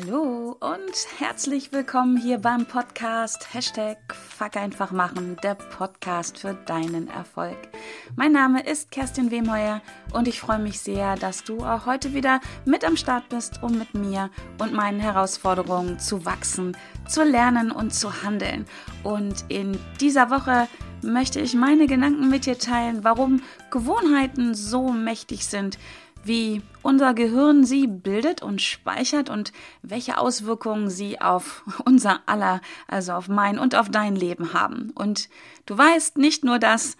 Hallo und herzlich willkommen hier beim Podcast Hashtag Fuck einfach machen, der Podcast für deinen Erfolg. Mein Name ist Kerstin Wemheuer und ich freue mich sehr, dass du auch heute wieder mit am Start bist, um mit mir und meinen Herausforderungen zu wachsen, zu lernen und zu handeln. Und in dieser Woche möchte ich meine Gedanken mit dir teilen, warum Gewohnheiten so mächtig sind, wie unser Gehirn sie bildet und speichert und welche Auswirkungen sie auf unser aller, also auf mein und auf dein Leben haben. Und du weißt nicht nur das,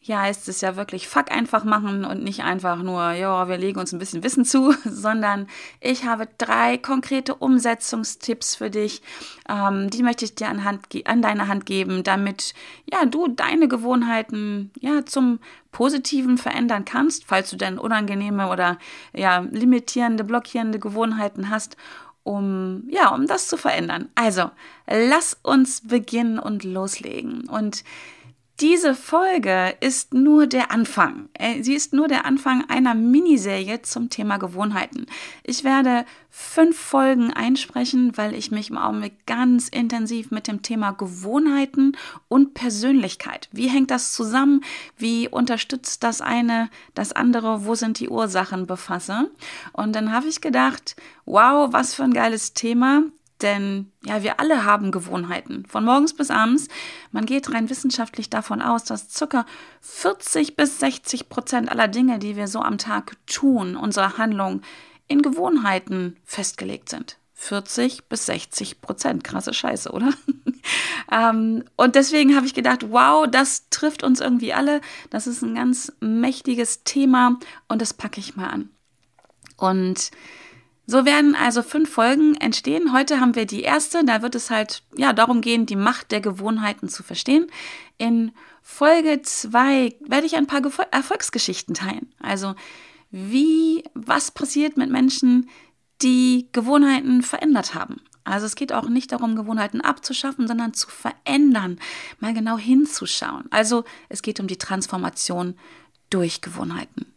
ja, heißt es ja wirklich Fuck einfach machen und nicht einfach nur, ja, wir legen uns ein bisschen Wissen zu, sondern ich habe drei konkrete Umsetzungstipps für dich. Ähm, die möchte ich dir an, Hand, an deine Hand geben, damit ja du deine Gewohnheiten ja zum Positiven verändern kannst, falls du denn unangenehme oder ja limitierende, blockierende Gewohnheiten hast um ja, um das zu verändern. Also, lass uns beginnen und loslegen. Und diese Folge ist nur der Anfang. Äh, sie ist nur der Anfang einer Miniserie zum Thema Gewohnheiten. Ich werde fünf Folgen einsprechen, weil ich mich im Augenblick ganz intensiv mit dem Thema Gewohnheiten und Persönlichkeit. Wie hängt das zusammen? Wie unterstützt das eine das andere? Wo sind die Ursachen befasse? Und dann habe ich gedacht, wow, was für ein geiles Thema. Denn ja, wir alle haben Gewohnheiten. Von morgens bis abends. Man geht rein wissenschaftlich davon aus, dass ca. 40 bis 60 Prozent aller Dinge, die wir so am Tag tun, unsere Handlungen, in Gewohnheiten festgelegt sind. 40 bis 60 Prozent. Krasse Scheiße, oder? ähm, und deswegen habe ich gedacht, wow, das trifft uns irgendwie alle. Das ist ein ganz mächtiges Thema und das packe ich mal an. Und so werden also fünf Folgen entstehen. Heute haben wir die erste. Da wird es halt ja darum gehen, die Macht der Gewohnheiten zu verstehen. In Folge zwei werde ich ein paar Erfolgsgeschichten teilen. Also wie, was passiert mit Menschen, die Gewohnheiten verändert haben. Also es geht auch nicht darum, Gewohnheiten abzuschaffen, sondern zu verändern, mal genau hinzuschauen. Also es geht um die Transformation durch Gewohnheiten.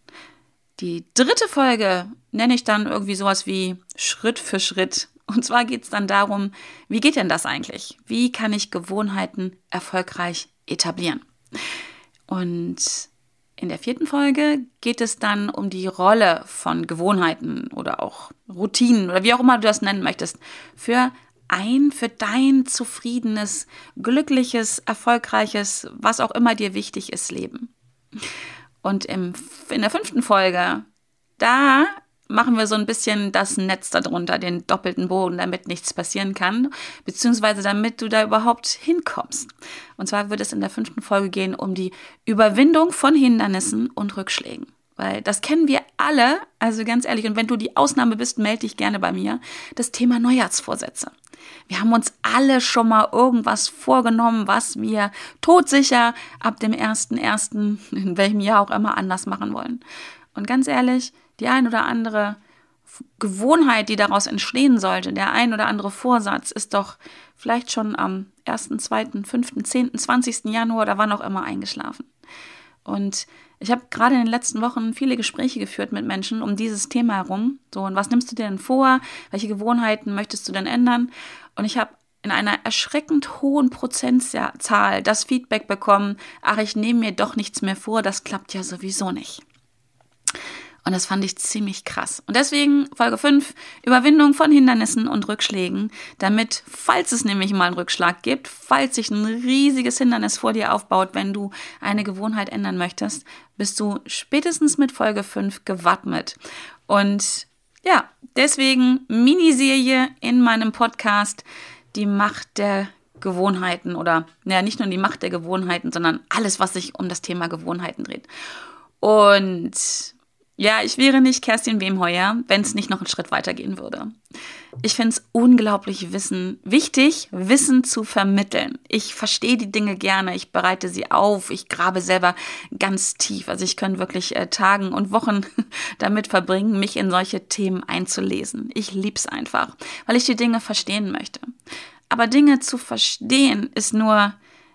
Die dritte Folge nenne ich dann irgendwie sowas wie Schritt für Schritt. Und zwar geht es dann darum, wie geht denn das eigentlich? Wie kann ich Gewohnheiten erfolgreich etablieren? Und in der vierten Folge geht es dann um die Rolle von Gewohnheiten oder auch Routinen oder wie auch immer du das nennen möchtest für ein, für dein zufriedenes, glückliches, erfolgreiches, was auch immer dir wichtig ist, Leben. Und im, in der fünften Folge, da machen wir so ein bisschen das Netz darunter, den doppelten Boden, damit nichts passieren kann, beziehungsweise damit du da überhaupt hinkommst. Und zwar wird es in der fünften Folge gehen um die Überwindung von Hindernissen und Rückschlägen. Weil das kennen wir alle, also ganz ehrlich, und wenn du die Ausnahme bist, melde dich gerne bei mir, das Thema Neujahrsvorsätze. Wir haben uns alle schon mal irgendwas vorgenommen, was wir todsicher ab dem 1.1., in welchem Jahr auch immer, anders machen wollen. Und ganz ehrlich, die ein oder andere Gewohnheit, die daraus entstehen sollte, der ein oder andere Vorsatz, ist doch vielleicht schon am 1., 2., 5., 10., 20. Januar oder wann auch immer eingeschlafen. Und ich habe gerade in den letzten Wochen viele Gespräche geführt mit Menschen um dieses Thema herum. So, und was nimmst du dir denn vor? Welche Gewohnheiten möchtest du denn ändern? Und ich habe in einer erschreckend hohen Prozentzahl das Feedback bekommen, ach, ich nehme mir doch nichts mehr vor, das klappt ja sowieso nicht. Und das fand ich ziemlich krass. Und deswegen Folge 5, Überwindung von Hindernissen und Rückschlägen, damit, falls es nämlich mal einen Rückschlag gibt, falls sich ein riesiges Hindernis vor dir aufbaut, wenn du eine Gewohnheit ändern möchtest, bist du spätestens mit Folge 5 gewappnet. Und ja, deswegen Miniserie in meinem Podcast, die Macht der Gewohnheiten oder, naja, nicht nur die Macht der Gewohnheiten, sondern alles, was sich um das Thema Gewohnheiten dreht. Und ja, ich wäre nicht Kerstin Wemheuer, wenn es nicht noch einen Schritt weitergehen würde. Ich finde es unglaublich wissen, wichtig, Wissen zu vermitteln. Ich verstehe die Dinge gerne, ich bereite sie auf, ich grabe selber ganz tief. Also ich kann wirklich äh, Tagen und Wochen damit verbringen, mich in solche Themen einzulesen. Ich lieb's einfach, weil ich die Dinge verstehen möchte. Aber Dinge zu verstehen ist nur,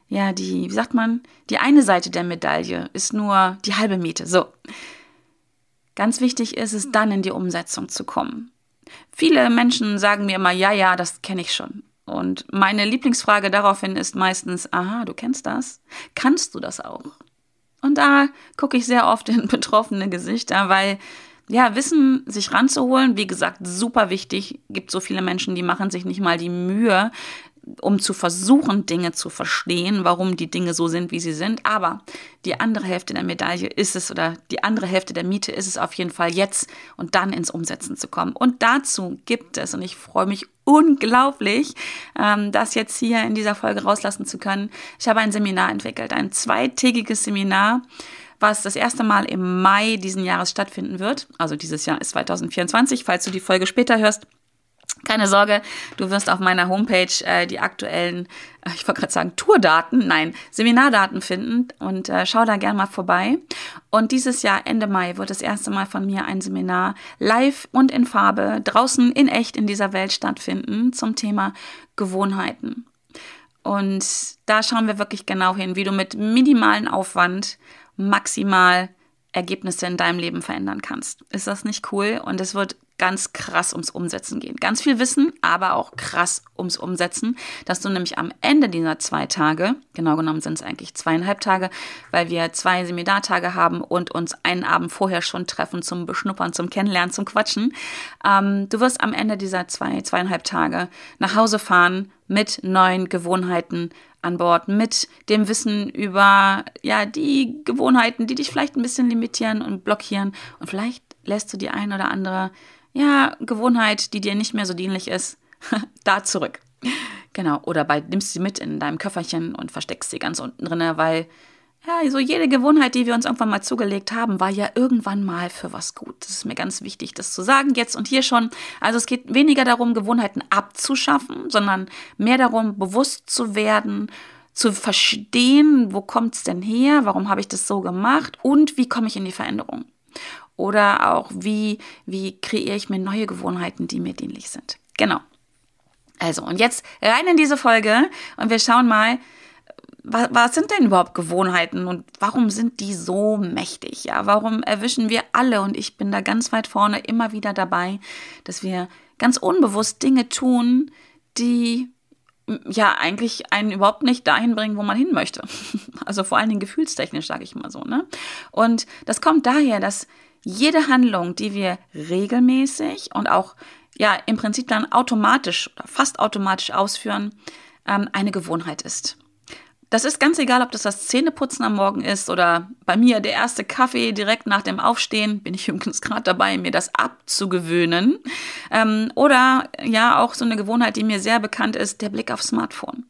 ja, die, wie sagt man, die eine Seite der Medaille ist nur die halbe Miete. So. Ganz wichtig ist es dann in die Umsetzung zu kommen. Viele Menschen sagen mir immer, ja, ja, das kenne ich schon. Und meine Lieblingsfrage daraufhin ist meistens, aha, du kennst das? Kannst du das auch? Und da gucke ich sehr oft in betroffene Gesichter, weil ja, Wissen sich ranzuholen, wie gesagt, super wichtig. Gibt so viele Menschen, die machen sich nicht mal die Mühe, um zu versuchen, Dinge zu verstehen, warum die Dinge so sind, wie sie sind. Aber die andere Hälfte der Medaille ist es oder die andere Hälfte der Miete ist es auf jeden Fall jetzt und dann ins Umsetzen zu kommen. Und dazu gibt es, und ich freue mich unglaublich, ähm, das jetzt hier in dieser Folge rauslassen zu können. Ich habe ein Seminar entwickelt, ein zweitägiges Seminar was das erste Mal im Mai diesen Jahres stattfinden wird. Also dieses Jahr ist 2024, falls du die Folge später hörst. Keine Sorge, du wirst auf meiner Homepage äh, die aktuellen, äh, ich wollte gerade sagen, Tourdaten, nein, Seminardaten finden und äh, schau da gerne mal vorbei. Und dieses Jahr, Ende Mai, wird das erste Mal von mir ein Seminar live und in Farbe draußen in echt in dieser Welt stattfinden zum Thema Gewohnheiten. Und da schauen wir wirklich genau hin, wie du mit minimalen Aufwand maximal Ergebnisse in deinem Leben verändern kannst. Ist das nicht cool? Und es wird ganz krass ums Umsetzen gehen. Ganz viel Wissen, aber auch krass ums Umsetzen, dass du nämlich am Ende dieser zwei Tage, genau genommen sind es eigentlich zweieinhalb Tage, weil wir zwei Seminartage haben und uns einen Abend vorher schon treffen zum Beschnuppern, zum Kennenlernen, zum Quatschen. Ähm, du wirst am Ende dieser zwei, zweieinhalb Tage nach Hause fahren mit neuen Gewohnheiten an Bord, mit dem Wissen über ja die Gewohnheiten, die dich vielleicht ein bisschen limitieren und blockieren und vielleicht lässt du die ein oder andere ja, Gewohnheit, die dir nicht mehr so dienlich ist, da zurück. Genau. Oder bei, nimmst sie mit in deinem Köfferchen und versteckst sie ganz unten drin, weil ja, so jede Gewohnheit, die wir uns irgendwann mal zugelegt haben, war ja irgendwann mal für was gut. Das ist mir ganz wichtig, das zu sagen jetzt und hier schon. Also es geht weniger darum, Gewohnheiten abzuschaffen, sondern mehr darum, bewusst zu werden, zu verstehen, wo kommt es denn her, warum habe ich das so gemacht und wie komme ich in die Veränderung. Oder auch, wie, wie kreiere ich mir neue Gewohnheiten, die mir dienlich sind. Genau. Also, und jetzt rein in diese Folge und wir schauen mal, was, was sind denn überhaupt Gewohnheiten und warum sind die so mächtig? Ja, warum erwischen wir alle und ich bin da ganz weit vorne immer wieder dabei, dass wir ganz unbewusst Dinge tun, die ja eigentlich einen überhaupt nicht dahin bringen, wo man hin möchte. Also vor allen Dingen gefühlstechnisch, sage ich mal so. Ne? Und das kommt daher, dass jede Handlung, die wir regelmäßig und auch ja im Prinzip dann automatisch oder fast automatisch ausführen, ähm, eine Gewohnheit ist. Das ist ganz egal, ob das das Zähneputzen am Morgen ist oder bei mir der erste Kaffee direkt nach dem Aufstehen. Bin ich übrigens gerade dabei, mir das abzugewöhnen. Ähm, oder ja, auch so eine Gewohnheit, die mir sehr bekannt ist, der Blick aufs Smartphone.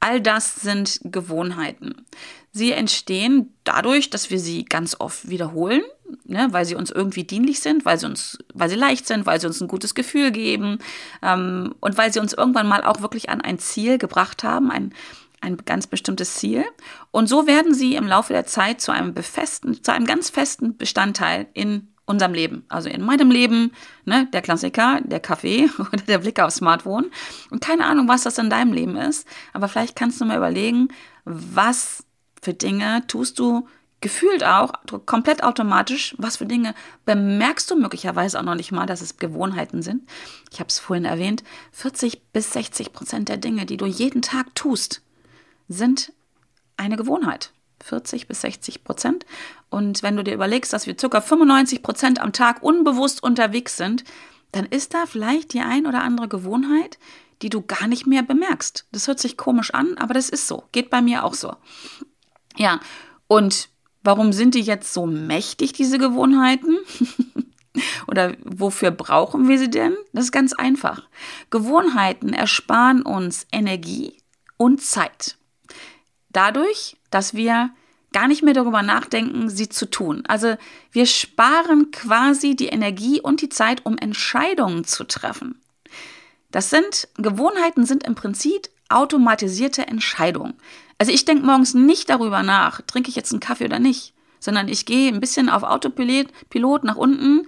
All das sind Gewohnheiten. Sie entstehen dadurch, dass wir sie ganz oft wiederholen, ne, weil sie uns irgendwie dienlich sind, weil sie uns, weil sie leicht sind, weil sie uns ein gutes Gefühl geben ähm, und weil sie uns irgendwann mal auch wirklich an ein Ziel gebracht haben, ein, ein ganz bestimmtes Ziel. Und so werden sie im Laufe der Zeit zu einem befesten, zu einem ganz festen Bestandteil in unserem Leben. Also in meinem Leben, ne, der Klassiker, der Kaffee oder der Blick aufs Smartphone. Und keine Ahnung, was das in deinem Leben ist. Aber vielleicht kannst du mal überlegen, was für Dinge tust du gefühlt auch komplett automatisch, was für Dinge bemerkst du möglicherweise auch noch nicht mal, dass es Gewohnheiten sind. Ich habe es vorhin erwähnt, 40 bis 60 Prozent der Dinge, die du jeden Tag tust, sind eine Gewohnheit. 40 bis 60 Prozent. Und wenn du dir überlegst, dass wir ca. 95 Prozent am Tag unbewusst unterwegs sind, dann ist da vielleicht die ein oder andere Gewohnheit, die du gar nicht mehr bemerkst. Das hört sich komisch an, aber das ist so. Geht bei mir auch so. Ja, und warum sind die jetzt so mächtig, diese Gewohnheiten? Oder wofür brauchen wir sie denn? Das ist ganz einfach. Gewohnheiten ersparen uns Energie und Zeit. Dadurch, dass wir gar nicht mehr darüber nachdenken, sie zu tun. Also wir sparen quasi die Energie und die Zeit, um Entscheidungen zu treffen. Das sind Gewohnheiten sind im Prinzip automatisierte Entscheidungen. Also ich denke morgens nicht darüber nach, trinke ich jetzt einen Kaffee oder nicht, sondern ich gehe ein bisschen auf Autopilot nach unten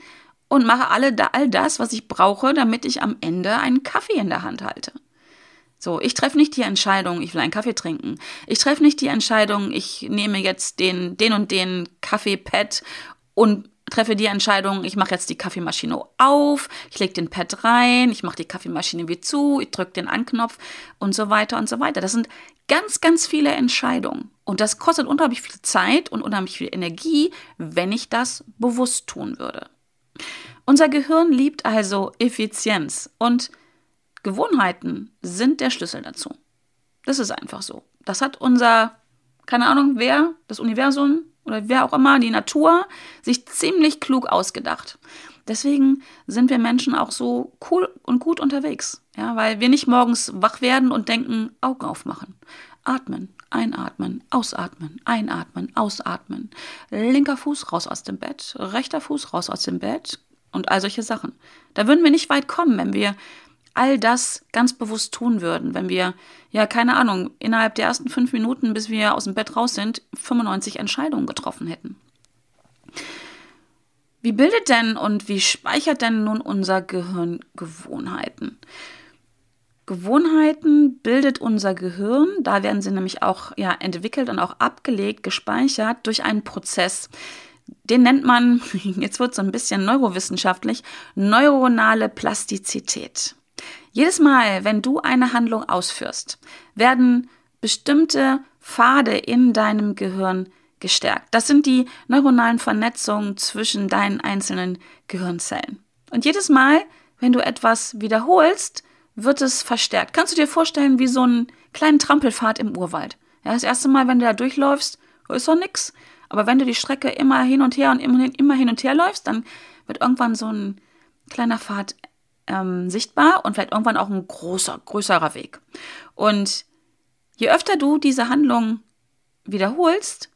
und mache alle, all das, was ich brauche, damit ich am Ende einen Kaffee in der Hand halte. So, ich treffe nicht die Entscheidung, ich will einen Kaffee trinken. Ich treffe nicht die Entscheidung, ich nehme jetzt den, den und den Kaffeepad und treffe die Entscheidung, ich mache jetzt die Kaffeemaschine auf, ich lege den Pad rein, ich mache die Kaffeemaschine wieder zu, ich drücke den Anknopf und so weiter und so weiter. Das sind ganz, ganz viele Entscheidungen. Und das kostet unheimlich viel Zeit und unheimlich viel Energie, wenn ich das bewusst tun würde. Unser Gehirn liebt also Effizienz und Gewohnheiten sind der Schlüssel dazu. Das ist einfach so. Das hat unser, keine Ahnung, wer, das Universum, oder wer auch immer, die Natur, sich ziemlich klug ausgedacht. Deswegen sind wir Menschen auch so cool und gut unterwegs. Ja, weil wir nicht morgens wach werden und denken, Augen aufmachen. Atmen, einatmen, ausatmen, einatmen, ausatmen. Linker Fuß raus aus dem Bett, rechter Fuß raus aus dem Bett und all solche Sachen. Da würden wir nicht weit kommen, wenn wir all das ganz bewusst tun würden, wenn wir, ja, keine Ahnung, innerhalb der ersten fünf Minuten, bis wir aus dem Bett raus sind, 95 Entscheidungen getroffen hätten. Wie bildet denn und wie speichert denn nun unser Gehirn Gewohnheiten? Gewohnheiten bildet unser Gehirn, da werden sie nämlich auch ja, entwickelt und auch abgelegt, gespeichert durch einen Prozess. Den nennt man, jetzt wird es so ein bisschen neurowissenschaftlich, neuronale Plastizität. Jedes Mal, wenn du eine Handlung ausführst, werden bestimmte Pfade in deinem Gehirn gestärkt. Das sind die neuronalen Vernetzungen zwischen deinen einzelnen Gehirnzellen. Und jedes Mal, wenn du etwas wiederholst, wird es verstärkt. Kannst du dir vorstellen, wie so einen kleinen Trampelpfad im Urwald? Ja, das erste Mal, wenn du da durchläufst, ist doch nix. Aber wenn du die Strecke immer hin und her und immer hin und her läufst, dann wird irgendwann so ein kleiner Pfad ähm, sichtbar und vielleicht irgendwann auch ein großer, größerer Weg. Und je öfter du diese Handlung wiederholst,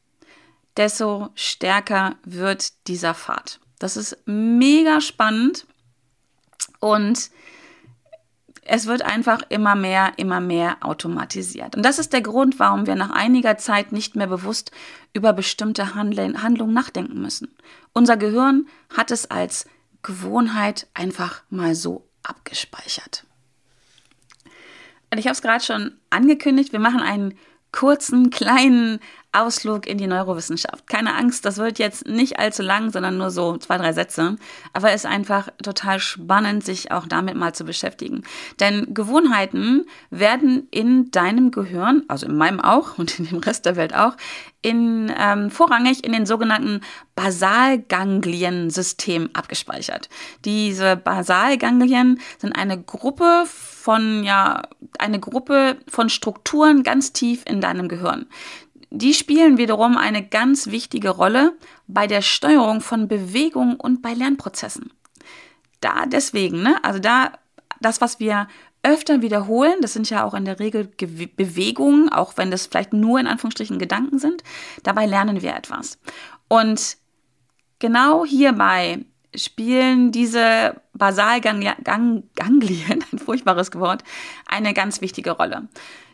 desto stärker wird dieser Pfad. Das ist mega spannend und es wird einfach immer mehr, immer mehr automatisiert. Und das ist der Grund, warum wir nach einiger Zeit nicht mehr bewusst über bestimmte Handlungen nachdenken müssen. Unser Gehirn hat es als Gewohnheit einfach mal so abgespeichert. Und ich habe es gerade schon angekündigt, wir machen einen kurzen, kleinen Ausflug in die Neurowissenschaft. Keine Angst, das wird jetzt nicht allzu lang, sondern nur so zwei, drei Sätze. Aber es ist einfach total spannend, sich auch damit mal zu beschäftigen. Denn Gewohnheiten werden in deinem Gehirn, also in meinem auch und in dem Rest der Welt auch, in, ähm, vorrangig in den sogenannten Basalganglien-System abgespeichert. Diese Basalganglien sind eine Gruppe von, ja, eine Gruppe von Strukturen ganz tief in deinem Gehirn. Die spielen wiederum eine ganz wichtige Rolle bei der Steuerung von Bewegung und bei Lernprozessen. Da deswegen, ne, also da das, was wir öfter wiederholen, das sind ja auch in der Regel Ge Bewegungen, auch wenn das vielleicht nur in Anführungsstrichen Gedanken sind, dabei lernen wir etwas. Und genau hierbei spielen diese Basalganglien, ein furchtbares Wort, eine ganz wichtige Rolle.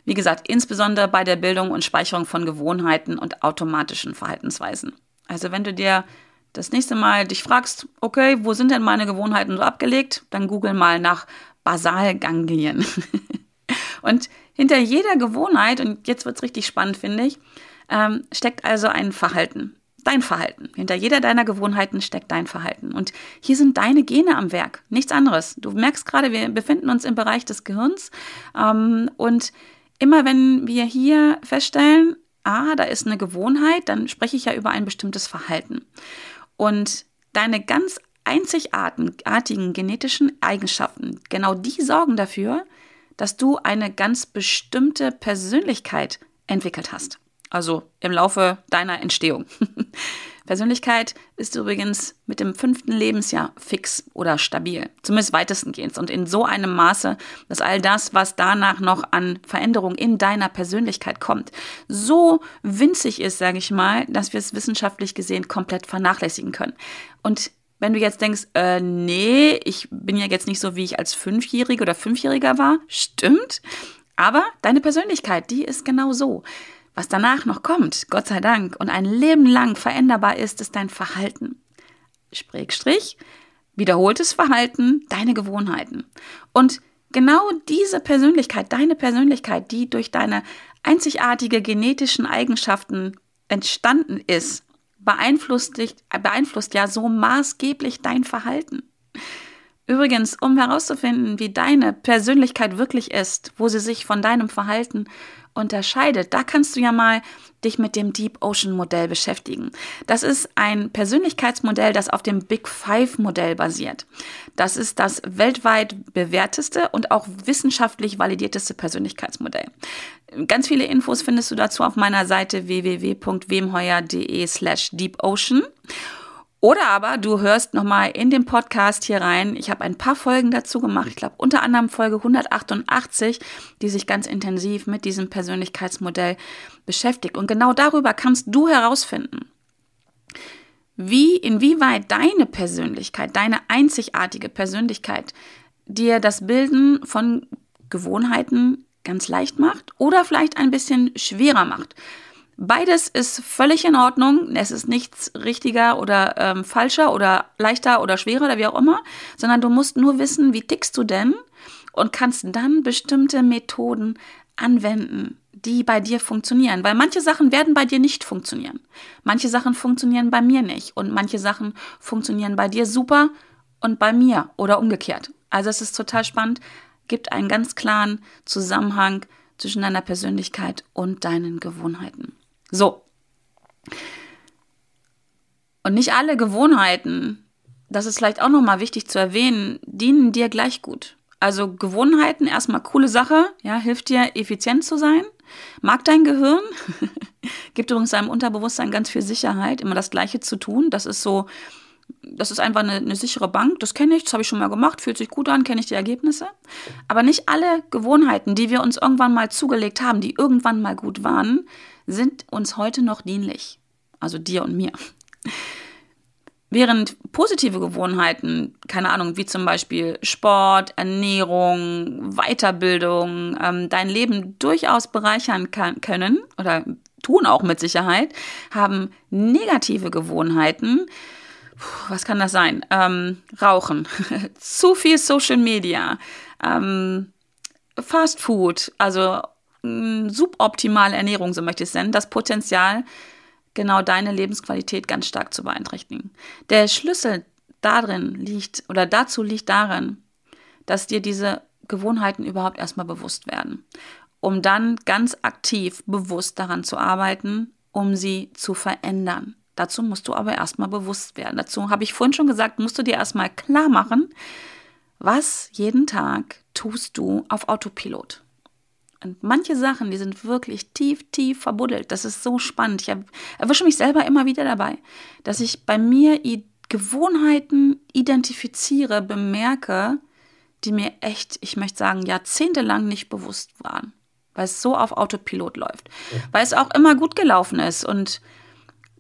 Wie gesagt, insbesondere bei der Bildung und Speicherung von Gewohnheiten und automatischen Verhaltensweisen. Also wenn du dir das nächste Mal dich fragst, okay, wo sind denn meine Gewohnheiten so abgelegt, dann google mal nach Basalganglien. und hinter jeder Gewohnheit, und jetzt wird es richtig spannend, finde ich, ähm, steckt also ein Verhalten. Dein Verhalten. Hinter jeder deiner Gewohnheiten steckt dein Verhalten. Und hier sind deine Gene am Werk, nichts anderes. Du merkst gerade, wir befinden uns im Bereich des Gehirns ähm, und immer wenn wir hier feststellen, ah, da ist eine Gewohnheit, dann spreche ich ja über ein bestimmtes Verhalten. Und deine ganz einzigartigen genetischen Eigenschaften, genau die sorgen dafür, dass du eine ganz bestimmte Persönlichkeit entwickelt hast. Also im Laufe deiner Entstehung. Persönlichkeit ist übrigens mit dem fünften Lebensjahr fix oder stabil, zumindest weitestgehend und in so einem Maße, dass all das, was danach noch an Veränderung in deiner Persönlichkeit kommt, so winzig ist, sage ich mal, dass wir es wissenschaftlich gesehen komplett vernachlässigen können. Und wenn du jetzt denkst, äh, nee, ich bin ja jetzt nicht so, wie ich als Fünfjährige oder Fünfjähriger war, stimmt, aber deine Persönlichkeit, die ist genau so. Was danach noch kommt, Gott sei Dank, und ein Leben lang veränderbar ist, ist dein Verhalten. Sprich, wiederholtes Verhalten, deine Gewohnheiten. Und genau diese Persönlichkeit, deine Persönlichkeit, die durch deine einzigartige genetischen Eigenschaften entstanden ist, beeinflusst, dich, beeinflusst ja so maßgeblich dein Verhalten. Übrigens, um herauszufinden, wie deine Persönlichkeit wirklich ist, wo sie sich von deinem Verhalten unterscheidet, da kannst du ja mal dich mit dem Deep Ocean Modell beschäftigen. Das ist ein Persönlichkeitsmodell, das auf dem Big Five Modell basiert. Das ist das weltweit bewährteste und auch wissenschaftlich validierteste Persönlichkeitsmodell. Ganz viele Infos findest du dazu auf meiner Seite www.wemheuer.de slash deepocean. Oder aber du hörst nochmal in den Podcast hier rein. Ich habe ein paar Folgen dazu gemacht. Ich glaube unter anderem Folge 188, die sich ganz intensiv mit diesem Persönlichkeitsmodell beschäftigt. Und genau darüber kannst du herausfinden, wie, inwieweit deine Persönlichkeit, deine einzigartige Persönlichkeit dir das Bilden von Gewohnheiten ganz leicht macht oder vielleicht ein bisschen schwerer macht. Beides ist völlig in Ordnung. Es ist nichts richtiger oder ähm, falscher oder leichter oder schwerer oder wie auch immer, sondern du musst nur wissen, wie tickst du denn und kannst dann bestimmte Methoden anwenden, die bei dir funktionieren. Weil manche Sachen werden bei dir nicht funktionieren. Manche Sachen funktionieren bei mir nicht und manche Sachen funktionieren bei dir super und bei mir oder umgekehrt. Also es ist total spannend, gibt einen ganz klaren Zusammenhang zwischen deiner Persönlichkeit und deinen Gewohnheiten. So. Und nicht alle Gewohnheiten, das ist vielleicht auch nochmal wichtig zu erwähnen, dienen dir gleich gut. Also Gewohnheiten, erstmal coole Sache, ja, hilft dir effizient zu sein, mag dein Gehirn, gibt übrigens deinem Unterbewusstsein ganz viel Sicherheit, immer das Gleiche zu tun. Das ist so, das ist einfach eine, eine sichere Bank, das kenne ich, das habe ich schon mal gemacht, fühlt sich gut an, kenne ich die Ergebnisse. Aber nicht alle Gewohnheiten, die wir uns irgendwann mal zugelegt haben, die irgendwann mal gut waren, sind uns heute noch dienlich. Also dir und mir. Während positive Gewohnheiten, keine Ahnung, wie zum Beispiel Sport, Ernährung, Weiterbildung, ähm, dein Leben durchaus bereichern kann, können oder tun auch mit Sicherheit, haben negative Gewohnheiten. Puh, was kann das sein? Ähm, Rauchen, zu viel Social Media, ähm, Fast Food, also suboptimale Ernährung, so möchte ich es nennen, das Potenzial, genau deine Lebensqualität ganz stark zu beeinträchtigen. Der Schlüssel darin liegt oder dazu liegt darin, dass dir diese Gewohnheiten überhaupt erstmal bewusst werden, um dann ganz aktiv bewusst daran zu arbeiten, um sie zu verändern. Dazu musst du aber erstmal bewusst werden. Dazu habe ich vorhin schon gesagt, musst du dir erstmal klar machen, was jeden Tag tust du auf Autopilot. Und manche Sachen, die sind wirklich tief, tief verbuddelt. Das ist so spannend. Ich erwische mich selber immer wieder dabei, dass ich bei mir Gewohnheiten identifiziere, bemerke, die mir echt, ich möchte sagen, jahrzehntelang nicht bewusst waren. Weil es so auf Autopilot läuft. Weil es auch immer gut gelaufen ist. Und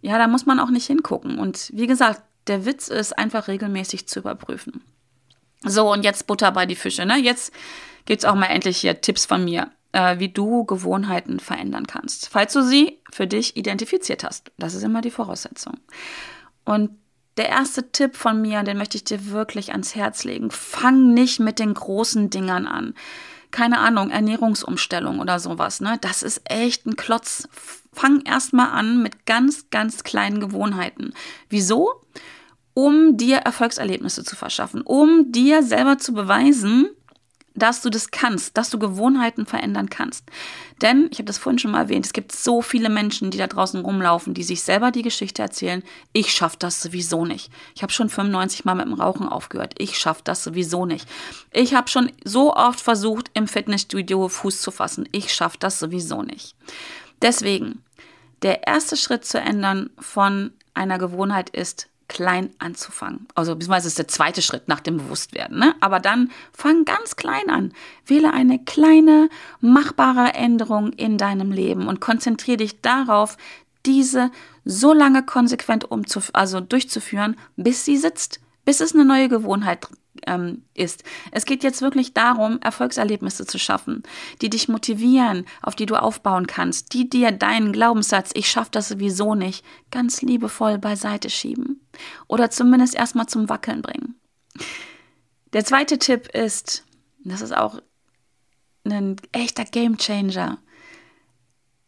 ja, da muss man auch nicht hingucken. Und wie gesagt, der Witz ist einfach regelmäßig zu überprüfen. So, und jetzt Butter bei die Fische. Ne? Jetzt gibt es auch mal endlich hier Tipps von mir äh, wie du Gewohnheiten verändern kannst, falls du sie für dich identifiziert hast. Das ist immer die Voraussetzung. Und der erste Tipp von mir, den möchte ich dir wirklich ans Herz legen. Fang nicht mit den großen Dingern an. Keine Ahnung, Ernährungsumstellung oder sowas, ne? Das ist echt ein Klotz. Fang erstmal an mit ganz, ganz kleinen Gewohnheiten. Wieso? Um dir Erfolgserlebnisse zu verschaffen, um dir selber zu beweisen, dass du das kannst, dass du Gewohnheiten verändern kannst. Denn, ich habe das vorhin schon mal erwähnt, es gibt so viele Menschen, die da draußen rumlaufen, die sich selber die Geschichte erzählen, ich schaffe das sowieso nicht. Ich habe schon 95 Mal mit dem Rauchen aufgehört, ich schaffe das sowieso nicht. Ich habe schon so oft versucht, im Fitnessstudio Fuß zu fassen, ich schaffe das sowieso nicht. Deswegen, der erste Schritt zu ändern von einer Gewohnheit ist, klein anzufangen. Also beziehungsweise ist der zweite Schritt nach dem Bewusstwerden. Ne? Aber dann fang ganz klein an. Wähle eine kleine, machbare Änderung in deinem Leben und konzentriere dich darauf, diese so lange konsequent also durchzuführen, bis sie sitzt, bis es eine neue Gewohnheit ähm, ist. Es geht jetzt wirklich darum, Erfolgserlebnisse zu schaffen, die dich motivieren, auf die du aufbauen kannst, die dir deinen Glaubenssatz, ich schaffe das sowieso nicht, ganz liebevoll beiseite schieben oder zumindest erstmal zum Wackeln bringen. Der zweite Tipp ist, das ist auch ein echter Gamechanger.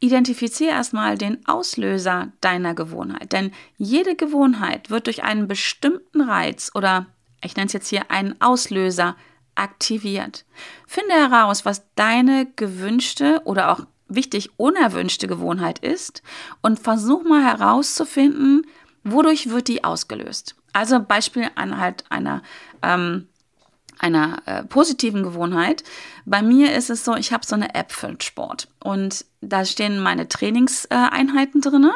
identifiziere erstmal den Auslöser deiner Gewohnheit. Denn jede Gewohnheit wird durch einen bestimmten Reiz oder ich nenne es jetzt hier einen Auslöser aktiviert. Finde heraus, was deine gewünschte oder auch wichtig unerwünschte Gewohnheit ist und versuch mal herauszufinden, wodurch wird die ausgelöst. Also Beispiel anhalt einer ähm, einer äh, positiven Gewohnheit. Bei mir ist es so, ich habe so eine App für Sport und da stehen meine Trainingseinheiten drin.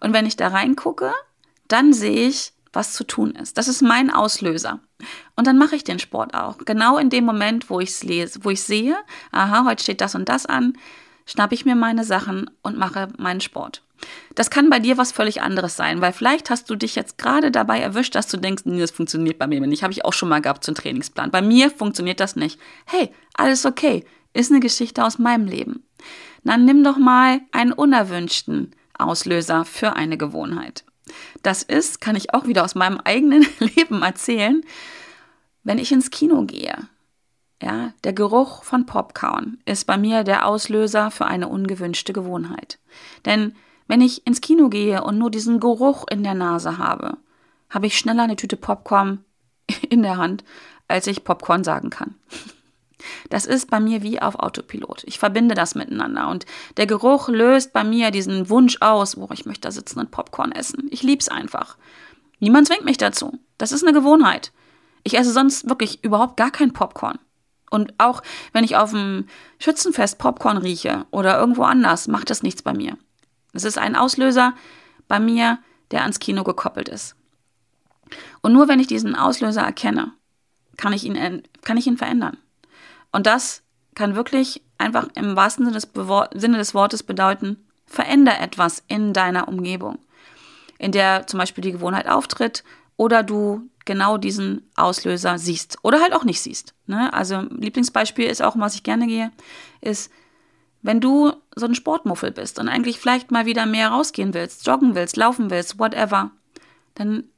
Und wenn ich da reingucke, dann sehe ich, was zu tun ist. Das ist mein Auslöser. Und dann mache ich den Sport auch. Genau in dem Moment, wo ich es lese, wo ich sehe, aha, heute steht das und das an, schnappe ich mir meine Sachen und mache meinen Sport. Das kann bei dir was völlig anderes sein, weil vielleicht hast du dich jetzt gerade dabei erwischt, dass du denkst, nee, das funktioniert bei mir nicht. Habe ich auch schon mal gehabt, einen Trainingsplan. Bei mir funktioniert das nicht. Hey, alles okay. Ist eine Geschichte aus meinem Leben. Dann nimm doch mal einen unerwünschten Auslöser für eine Gewohnheit. Das ist, kann ich auch wieder aus meinem eigenen Leben erzählen, wenn ich ins Kino gehe. Ja, der Geruch von Popcorn ist bei mir der Auslöser für eine ungewünschte Gewohnheit. Denn wenn ich ins Kino gehe und nur diesen Geruch in der Nase habe, habe ich schneller eine Tüte Popcorn in der Hand, als ich Popcorn sagen kann. Das ist bei mir wie auf Autopilot. Ich verbinde das miteinander und der Geruch löst bei mir diesen Wunsch aus, wo ich möchte da sitzen und Popcorn essen. Ich lieb's einfach. Niemand zwingt mich dazu. Das ist eine Gewohnheit. Ich esse sonst wirklich überhaupt gar kein Popcorn. Und auch wenn ich auf dem Schützenfest Popcorn rieche oder irgendwo anders, macht das nichts bei mir. Es ist ein Auslöser bei mir, der ans Kino gekoppelt ist. Und nur wenn ich diesen Auslöser erkenne, kann ich ihn, kann ich ihn verändern. Und das kann wirklich einfach im wahrsten Sinne des, Sinne des Wortes bedeuten, veränder etwas in deiner Umgebung, in der zum Beispiel die Gewohnheit auftritt oder du genau diesen Auslöser siehst oder halt auch nicht siehst. Ne? Also Lieblingsbeispiel ist auch, was ich gerne gehe, ist, wenn du so ein Sportmuffel bist und eigentlich vielleicht mal wieder mehr rausgehen willst, joggen willst, laufen willst, whatever, dann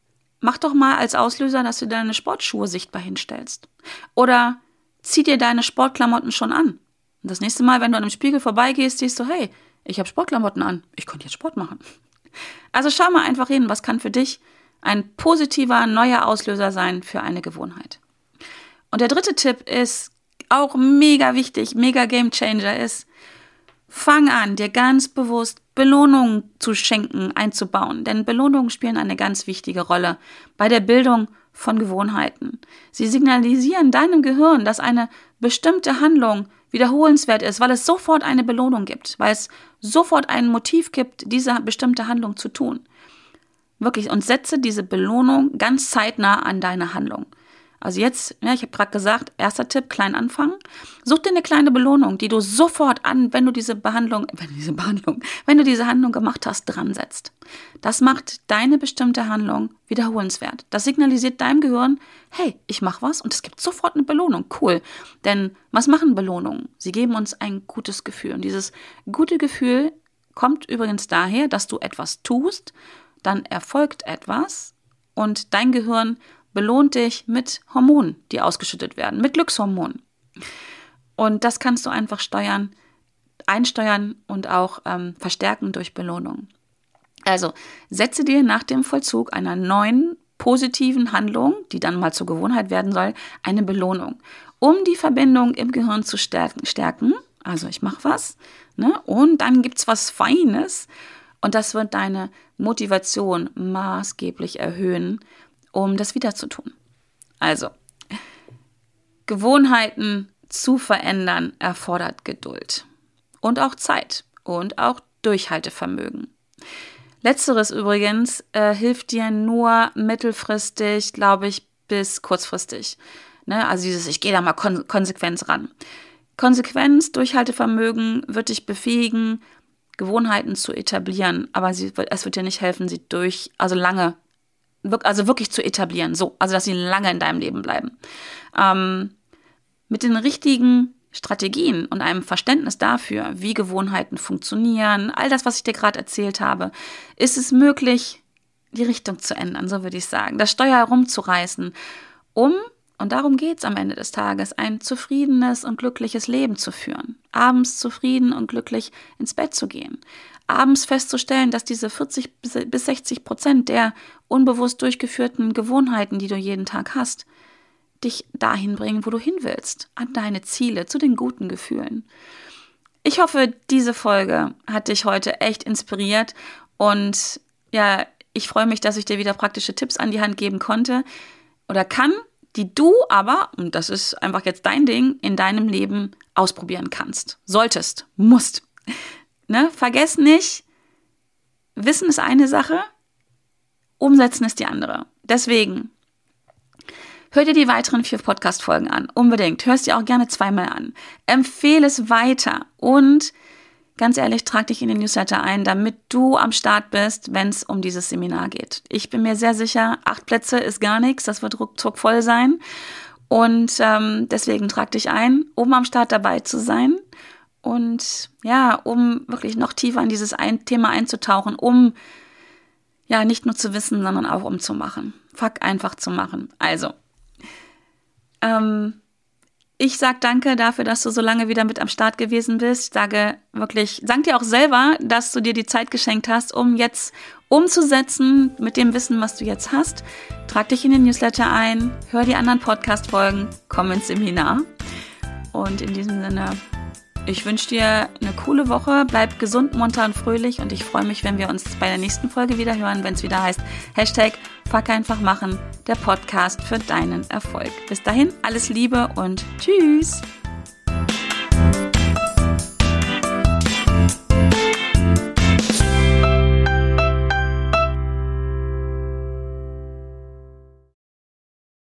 mach doch mal als Auslöser, dass du deine Sportschuhe sichtbar hinstellst. Oder zieh dir deine Sportklamotten schon an. Und das nächste Mal, wenn du an einem Spiegel vorbeigehst, siehst du, hey, ich habe Sportklamotten an, ich konnte jetzt Sport machen. Also schau mal einfach hin, was kann für dich ein positiver, neuer Auslöser sein für eine Gewohnheit. Und der dritte Tipp ist auch mega wichtig, mega Game Changer ist, Fang an, dir ganz bewusst Belohnungen zu schenken, einzubauen, denn Belohnungen spielen eine ganz wichtige Rolle bei der Bildung von Gewohnheiten. Sie signalisieren deinem Gehirn, dass eine bestimmte Handlung wiederholenswert ist, weil es sofort eine Belohnung gibt, weil es sofort ein Motiv gibt, diese bestimmte Handlung zu tun. Wirklich, und setze diese Belohnung ganz zeitnah an deine Handlung. Also jetzt, ja, ich habe gerade gesagt, erster Tipp, klein anfangen. Such dir eine kleine Belohnung, die du sofort an, wenn du diese Behandlung, wenn du diese Behandlung, wenn du diese Handlung gemacht hast, dran setzt. Das macht deine bestimmte Handlung wiederholenswert. Das signalisiert deinem Gehirn, hey, ich mache was und es gibt sofort eine Belohnung. Cool. Denn was machen Belohnungen? Sie geben uns ein gutes Gefühl. Und dieses gute Gefühl kommt übrigens daher, dass du etwas tust, dann erfolgt etwas und dein Gehirn belohnt dich mit Hormonen, die ausgeschüttet werden, mit Glückshormonen. Und das kannst du einfach steuern, einsteuern und auch ähm, verstärken durch Belohnung. Also setze dir nach dem Vollzug einer neuen positiven Handlung, die dann mal zur Gewohnheit werden soll, eine Belohnung, um die Verbindung im Gehirn zu stärken. Also ich mache was ne? und dann gibt es was Feines und das wird deine Motivation maßgeblich erhöhen um das wieder zu tun. Also, Gewohnheiten zu verändern erfordert Geduld und auch Zeit und auch Durchhaltevermögen. Letzteres übrigens äh, hilft dir nur mittelfristig, glaube ich, bis kurzfristig. Ne? Also dieses, ich gehe da mal kon konsequent ran. Konsequenz, Durchhaltevermögen wird dich befähigen, Gewohnheiten zu etablieren, aber sie, es wird dir nicht helfen, sie durch, also lange also wirklich zu etablieren, so, also dass sie lange in deinem Leben bleiben. Ähm, mit den richtigen Strategien und einem Verständnis dafür, wie Gewohnheiten funktionieren, all das, was ich dir gerade erzählt habe, ist es möglich, die Richtung zu ändern, so würde ich sagen, das Steuer herumzureißen, um Und darum geht es am Ende des Tages, ein zufriedenes und glückliches Leben zu führen. Abends zufrieden und glücklich ins Bett zu gehen. Abends festzustellen, dass diese 40 bis 60 Prozent der unbewusst durchgeführten Gewohnheiten, die du jeden Tag hast, dich dahin bringen, wo du hin willst, an deine Ziele, zu den guten Gefühlen. Ich hoffe, diese Folge hat dich heute echt inspiriert und ja, ich freue mich, dass ich dir wieder praktische Tipps an die Hand geben konnte oder kann, die du aber, und das ist einfach jetzt dein Ding, in deinem Leben ausprobieren kannst. Solltest, musst. Ne? Vergess nicht, Wissen ist eine Sache, umsetzen ist die andere. Deswegen, hör dir die weiteren vier Podcast-Folgen an. Unbedingt. Hörst dir auch gerne zweimal an. Empfehle es weiter und ganz ehrlich, trag dich in den Newsletter ein, damit du am Start bist, wenn es um dieses Seminar geht. Ich bin mir sehr sicher, acht Plätze ist gar nichts, das wird ruckzuck voll sein. Und ähm, deswegen trag dich ein, um am Start dabei zu sein. Und ja, um wirklich noch tiefer in dieses ein Thema einzutauchen, um ja nicht nur zu wissen, sondern auch um zu machen. Fuck einfach zu machen. Also, ähm, ich sag danke dafür, dass du so lange wieder mit am Start gewesen bist. Sage wirklich, dank dir auch selber, dass du dir die Zeit geschenkt hast, um jetzt umzusetzen mit dem Wissen, was du jetzt hast. Trag dich in den Newsletter ein, hör die anderen Podcast-Folgen, komm ins Seminar. Und in diesem Sinne, ich wünsche dir eine coole Woche, bleib gesund, munter und fröhlich und ich freue mich, wenn wir uns bei der nächsten Folge wieder hören, wenn es wieder heißt Hashtag Fuck einfach machen, der Podcast für deinen Erfolg. Bis dahin, alles Liebe und tschüss!